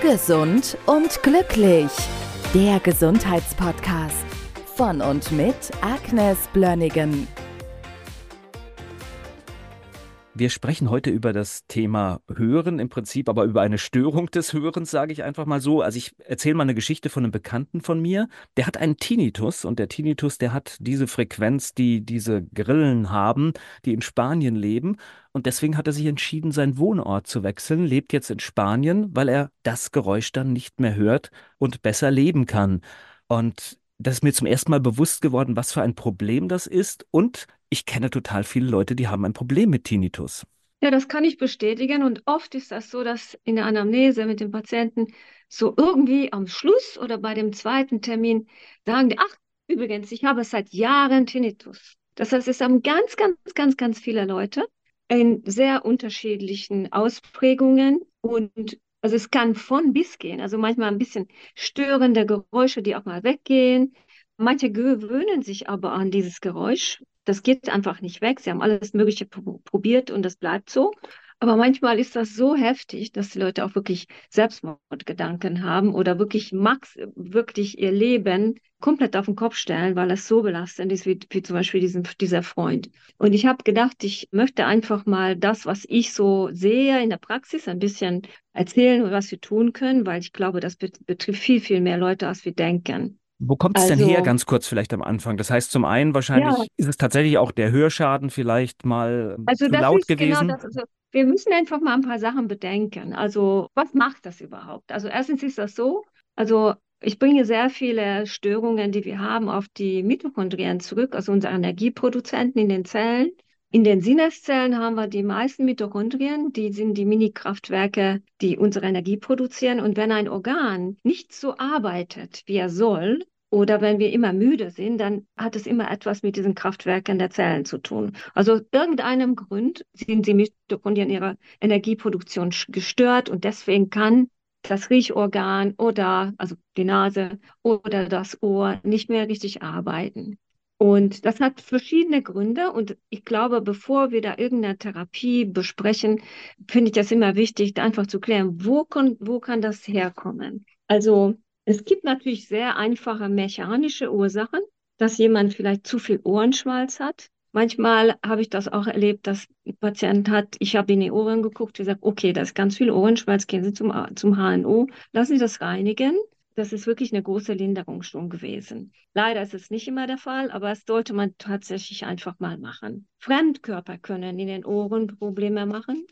Gesund und glücklich. Der Gesundheitspodcast von und mit Agnes Blönnigan. Wir sprechen heute über das Thema Hören, im Prinzip aber über eine Störung des Hörens, sage ich einfach mal so. Also ich erzähle mal eine Geschichte von einem Bekannten von mir. Der hat einen Tinnitus und der Tinnitus, der hat diese Frequenz, die diese Grillen haben, die in Spanien leben. Und deswegen hat er sich entschieden, seinen Wohnort zu wechseln, lebt jetzt in Spanien, weil er das Geräusch dann nicht mehr hört und besser leben kann. Und das ist mir zum ersten Mal bewusst geworden, was für ein Problem das ist. Und ich kenne total viele Leute, die haben ein Problem mit Tinnitus. Ja, das kann ich bestätigen. Und oft ist das so, dass in der Anamnese mit dem Patienten so irgendwie am Schluss oder bei dem zweiten Termin sagen die, ach, übrigens, ich habe seit Jahren Tinnitus. Das heißt, es haben ganz, ganz, ganz, ganz viele Leute in sehr unterschiedlichen Ausprägungen und also es kann von bis gehen. Also manchmal ein bisschen störende Geräusche, die auch mal weggehen. Manche gewöhnen sich aber an dieses Geräusch. Das geht einfach nicht weg. Sie haben alles Mögliche probiert und das bleibt so. Aber manchmal ist das so heftig, dass die Leute auch wirklich Selbstmordgedanken haben oder wirklich Max, wirklich ihr Leben komplett auf den Kopf stellen, weil es so belastend ist, wie, wie zum Beispiel diesen, dieser Freund. Und ich habe gedacht, ich möchte einfach mal das, was ich so sehe in der Praxis, ein bisschen erzählen, was wir tun können, weil ich glaube, das betrifft viel, viel mehr Leute, als wir denken. Wo kommt es also, denn her, ganz kurz vielleicht am Anfang? Das heißt, zum einen wahrscheinlich ja. ist es tatsächlich auch der Hörschaden vielleicht mal also zu laut genau gewesen. Genau das, also wir müssen einfach mal ein paar Sachen bedenken. Also, was macht das überhaupt? Also, erstens ist das so, also ich bringe sehr viele Störungen, die wir haben, auf die Mitochondrien zurück, also unsere Energieproduzenten in den Zellen. In den Sinneszellen haben wir die meisten Mitochondrien, die sind die Mini-Kraftwerke, die unsere Energie produzieren. Und wenn ein Organ nicht so arbeitet, wie er soll, oder wenn wir immer müde sind, dann hat es immer etwas mit diesen Kraftwerken der Zellen zu tun. Also aus irgendeinem Grund sind die Mitochondrien ihrer Energieproduktion gestört und deswegen kann das Riechorgan oder also die Nase oder das Ohr nicht mehr richtig arbeiten. Und das hat verschiedene Gründe. Und ich glaube, bevor wir da irgendeine Therapie besprechen, finde ich das immer wichtig, einfach zu klären, wo kann, wo kann das herkommen? Also es gibt natürlich sehr einfache mechanische Ursachen, dass jemand vielleicht zu viel Ohrenschmalz hat. Manchmal habe ich das auch erlebt, dass ein Patient hat, ich habe in die Ohren geguckt, gesagt, okay, da ist ganz viel Ohrenschmalz, gehen Sie zum, zum HNO, lassen Sie das reinigen. Das ist wirklich eine große Linderung schon gewesen. Leider ist es nicht immer der Fall, aber es sollte man tatsächlich einfach mal machen. Fremdkörper können in den Ohren Probleme machen.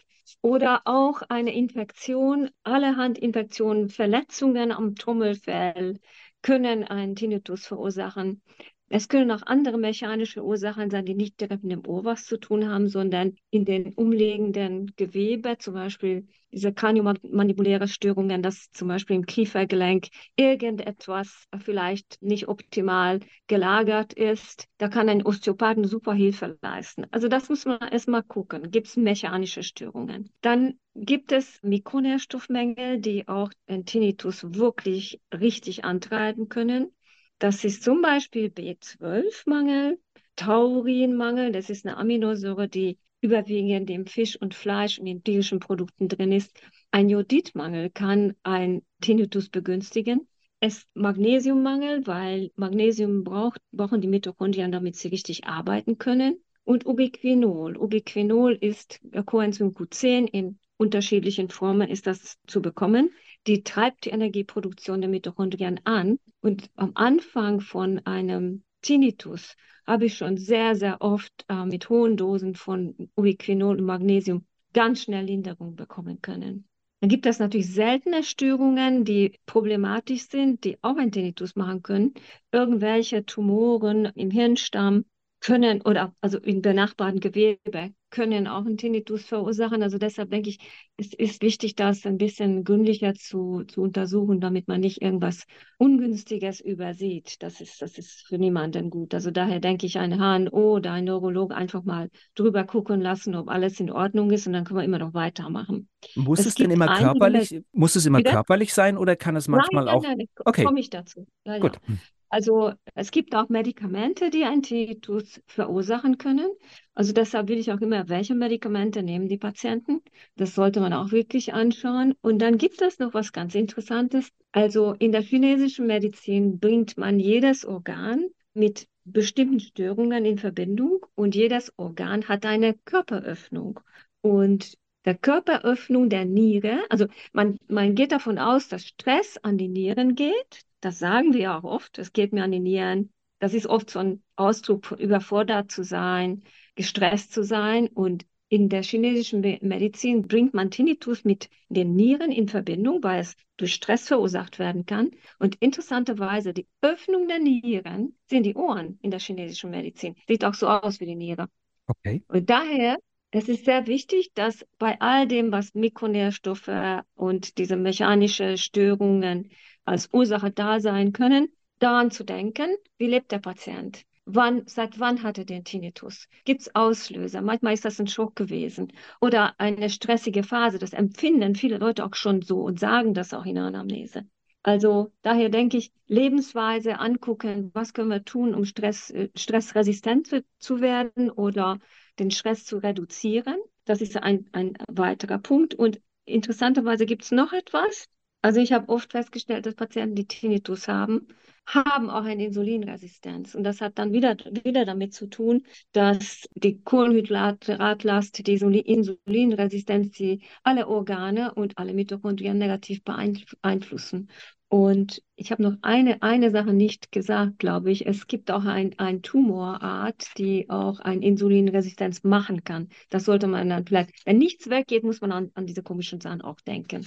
Oder auch eine Infektion, allerhand Infektionen, Verletzungen am Trommelfell können einen Tinnitus verursachen. Es können auch andere mechanische Ursachen sein, die nicht direkt mit dem Ohr was zu tun haben, sondern in den umliegenden Gewebe, zum Beispiel diese kraniomandibuläre Störungen, dass zum Beispiel im Kiefergelenk irgendetwas vielleicht nicht optimal gelagert ist. Da kann ein Osteopath eine super Hilfe leisten. Also das muss man erstmal gucken. Gibt es mechanische Störungen? Dann gibt es Mikronährstoffmängel, die auch den Tinnitus wirklich richtig antreiben können. Das ist zum Beispiel B12-Mangel, Taurinmangel, das ist eine Aminosäure, die überwiegend im Fisch und Fleisch und in tierischen Produkten drin ist. Ein Jodidmangel kann ein Tinnitus begünstigen. Es Magnesiummangel, weil Magnesium braucht, brauchen die Mitochondrien, damit sie richtig arbeiten können. Und Ubiquinol. Ubiquinol ist Coenzym Q10 in unterschiedlichen Formen ist das zu bekommen die treibt die Energieproduktion der Mitochondrien an. Und am Anfang von einem Tinnitus habe ich schon sehr, sehr oft äh, mit hohen Dosen von Ubiquinol und Magnesium ganz schnell Linderung bekommen können. Dann gibt es natürlich seltene Störungen, die problematisch sind, die auch ein Tinnitus machen können. Irgendwelche Tumoren im Hirnstamm können oder also in benachbarten Gewebe können auch einen Tinnitus verursachen. Also deshalb denke ich, es ist wichtig, das ein bisschen gründlicher zu, zu untersuchen, damit man nicht irgendwas Ungünstiges übersieht. Das ist, das ist für niemanden gut. Also daher denke ich, ein HNO oder ein Neurolog einfach mal drüber gucken lassen, ob alles in Ordnung ist und dann können wir immer noch weitermachen. Muss es, es denn immer körperlich, muss es immer körperlich sein oder kann es manchmal nein, auch? Nein, nein, okay. komme ich dazu. Ja, Gut. Ja. Also es gibt auch Medikamente, die einen Tinnitus verursachen können. Also deshalb will ich auch immer, welche Medikamente nehmen die Patienten. Das sollte man auch wirklich anschauen. Und dann gibt es noch was ganz Interessantes. Also in der chinesischen Medizin bringt man jedes Organ mit bestimmten Störungen in Verbindung und jedes Organ hat eine Körperöffnung. Und der Körperöffnung der Niere, also man, man geht davon aus, dass Stress an die Nieren geht. Das sagen wir auch oft, es geht mir an die Nieren. Das ist oft so ein Ausdruck von überfordert zu sein, gestresst zu sein. Und in der chinesischen Medizin bringt man Tinnitus mit den Nieren in Verbindung, weil es durch Stress verursacht werden kann. Und interessanterweise, die Öffnung der Nieren sind die Ohren in der chinesischen Medizin. Sieht auch so aus wie die Niere. Okay. Und daher es ist sehr wichtig, dass bei all dem, was Mikronährstoffe und diese mechanische Störungen als Ursache da sein können, daran zu denken, wie lebt der Patient? Wann, seit wann hat er den Tinnitus? Gibt es Auslöser? Manchmal ist das ein Schock gewesen oder eine stressige Phase. Das empfinden viele Leute auch schon so und sagen das auch in der Anamnese. Also daher denke ich, Lebensweise angucken, was können wir tun, um Stress, äh, stressresistent zu werden oder den Stress zu reduzieren. Das ist ein, ein weiterer Punkt. Und interessanterweise gibt es noch etwas. Also ich habe oft festgestellt, dass Patienten, die Tinnitus haben, haben auch eine Insulinresistenz. Und das hat dann wieder, wieder damit zu tun, dass die Kohlenhydratlast, die Insulinresistenz, die alle Organe und alle Mitochondrien negativ beeinflussen. Und ich habe noch eine, eine Sache nicht gesagt, glaube ich. Es gibt auch ein, ein Tumorart, die auch eine Insulinresistenz machen kann. Das sollte man dann vielleicht, wenn nichts weggeht, muss man an, an diese komischen Sachen auch denken.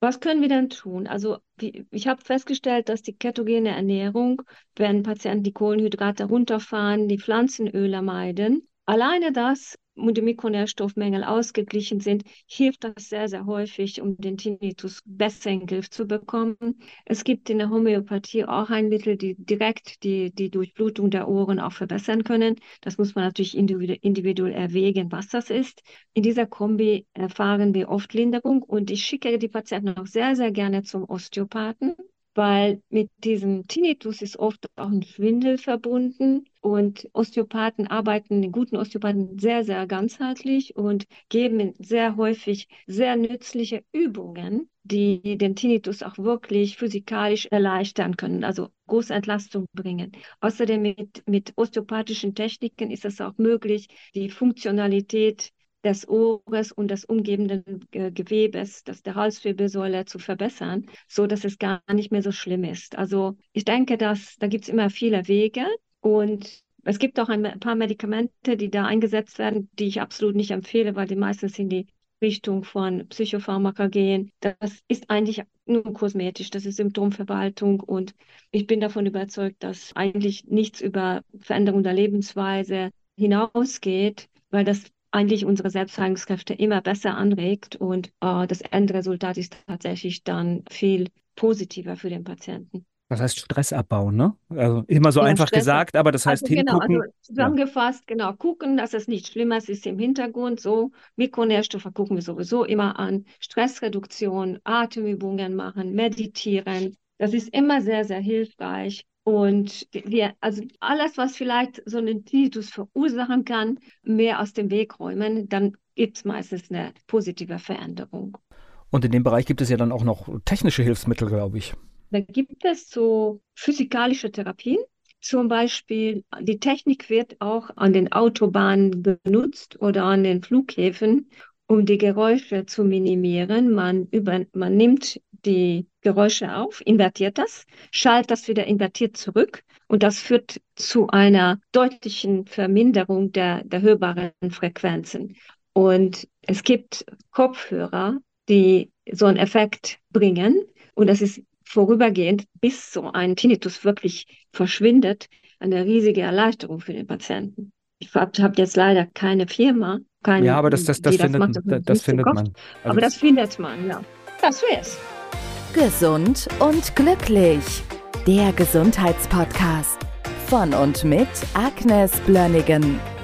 Was können wir denn tun? Also wie, ich habe festgestellt, dass die ketogene Ernährung, wenn Patienten die Kohlenhydrate runterfahren, die Pflanzenöle meiden, alleine das und die Mikronährstoffmängel ausgeglichen sind, hilft das sehr, sehr häufig, um den Tinnitus besser in den Griff zu bekommen. Es gibt in der Homöopathie auch ein Mittel, die direkt die, die Durchblutung der Ohren auch verbessern können. Das muss man natürlich individuell erwägen, was das ist. In dieser Kombi erfahren wir oft Linderung und ich schicke die Patienten auch sehr, sehr gerne zum Osteopathen weil mit diesem Tinnitus ist oft auch ein Schwindel verbunden und Osteopathen arbeiten, die guten Osteopathen sehr, sehr ganzheitlich und geben sehr häufig sehr nützliche Übungen, die den Tinnitus auch wirklich physikalisch erleichtern können, also große Entlastung bringen. Außerdem mit, mit osteopathischen Techniken ist es auch möglich, die Funktionalität des Ohres und des umgebenden äh, Gewebes, das der Halswirbelsäule zu verbessern, so dass es gar nicht mehr so schlimm ist. Also ich denke, dass da gibt es immer viele Wege und es gibt auch ein paar Medikamente, die da eingesetzt werden, die ich absolut nicht empfehle, weil die meistens in die Richtung von Psychopharmaka gehen. Das ist eigentlich nur kosmetisch, das ist Symptomverwaltung und ich bin davon überzeugt, dass eigentlich nichts über Veränderung der Lebensweise hinausgeht, weil das eigentlich unsere Selbstheilungskräfte immer besser anregt und äh, das Endresultat ist tatsächlich dann viel positiver für den Patienten. Das heißt Stressabbau, ne? Also immer so ja, einfach Stress gesagt, aber das heißt also hingucken. Genau, also zusammengefasst, ja. genau, gucken, dass es nicht schlimmer ist im Hintergrund. So Mikronährstoffe gucken wir sowieso immer an. Stressreduktion, Atemübungen machen, meditieren. Das ist immer sehr, sehr hilfreich. Und wir, also alles, was vielleicht so einen Tinnitus verursachen kann, mehr aus dem Weg räumen, dann gibt es meistens eine positive Veränderung. Und in dem Bereich gibt es ja dann auch noch technische Hilfsmittel, glaube ich. Da gibt es so physikalische Therapien. Zum Beispiel, die Technik wird auch an den Autobahnen benutzt oder an den Flughäfen, um die Geräusche zu minimieren. Man, über, man nimmt die Geräusche auf, invertiert das, schaltet das wieder invertiert zurück und das führt zu einer deutlichen Verminderung der, der hörbaren Frequenzen. Und es gibt Kopfhörer, die so einen Effekt bringen und das ist vorübergehend, bis so ein Tinnitus wirklich verschwindet, eine riesige Erleichterung für den Patienten. Ich habe jetzt leider keine Firma, keine, ja, aber das, das, das, findet, das, das, das findet man. Also aber das findet man, ja. Das wär's. Gesund und glücklich. Der Gesundheitspodcast von und mit Agnes Blönnigan.